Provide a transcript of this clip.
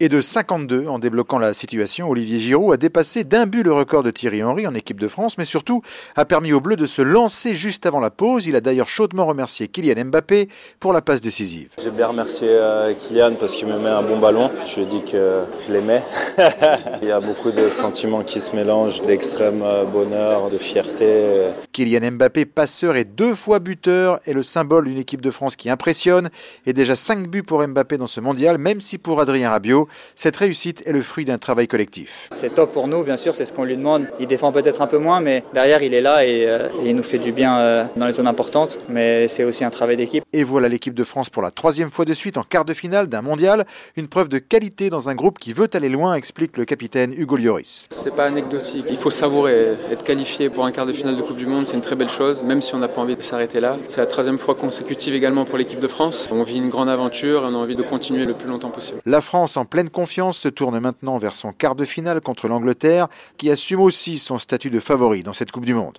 Et de 52 en débloquant la situation, Olivier Giroud a dépassé d'un but le record de Thierry Henry en équipe de France, mais surtout a permis aux Bleus de se lancer juste avant la pause. Il a d'ailleurs chaudement remercié Kylian Mbappé pour la passe décisive. J'ai bien remercié euh, Kylian parce qu'il me met un bon ballon. Je lui ai dit que je l'aimais. Il y a beaucoup de sentiments qui se mélangent, d'extrême euh, bonheur, de fierté. Kylian Mbappé, passeur et deux fois buteur, est le symbole d'une équipe de France qui impressionne. Et déjà 5 buts pour Mbappé dans ce mondial, même si pour Adrien Rabiot, cette réussite est le fruit d'un travail collectif. C'est top pour nous, bien sûr, c'est ce qu'on lui demande. Il défend peut-être un peu moins, mais derrière, il est là et, euh, il nous fait du bien euh, dans les zones importantes. Mais c'est aussi un travail d'équipe. Et voilà l'équipe de France pour la troisième fois de suite en quart de finale d'un mondial. Une preuve de qualité dans un groupe qui veut aller loin, explique le capitaine Hugo Lloris. C'est pas anecdotique, il faut savourer. Être qualifié pour un quart de finale de Coupe du Monde, c'est une très belle chose, même si on n'a pas envie de s'arrêter là. C'est la troisième fois consécutive également pour l'équipe de France. On vit une grande aventure et on a envie de continuer le plus longtemps possible. La France, en pleine confiance, se tourne maintenant vers son quart de finale contre l'Angleterre, qui assume aussi son statut de favori dans cette Coupe du Monde.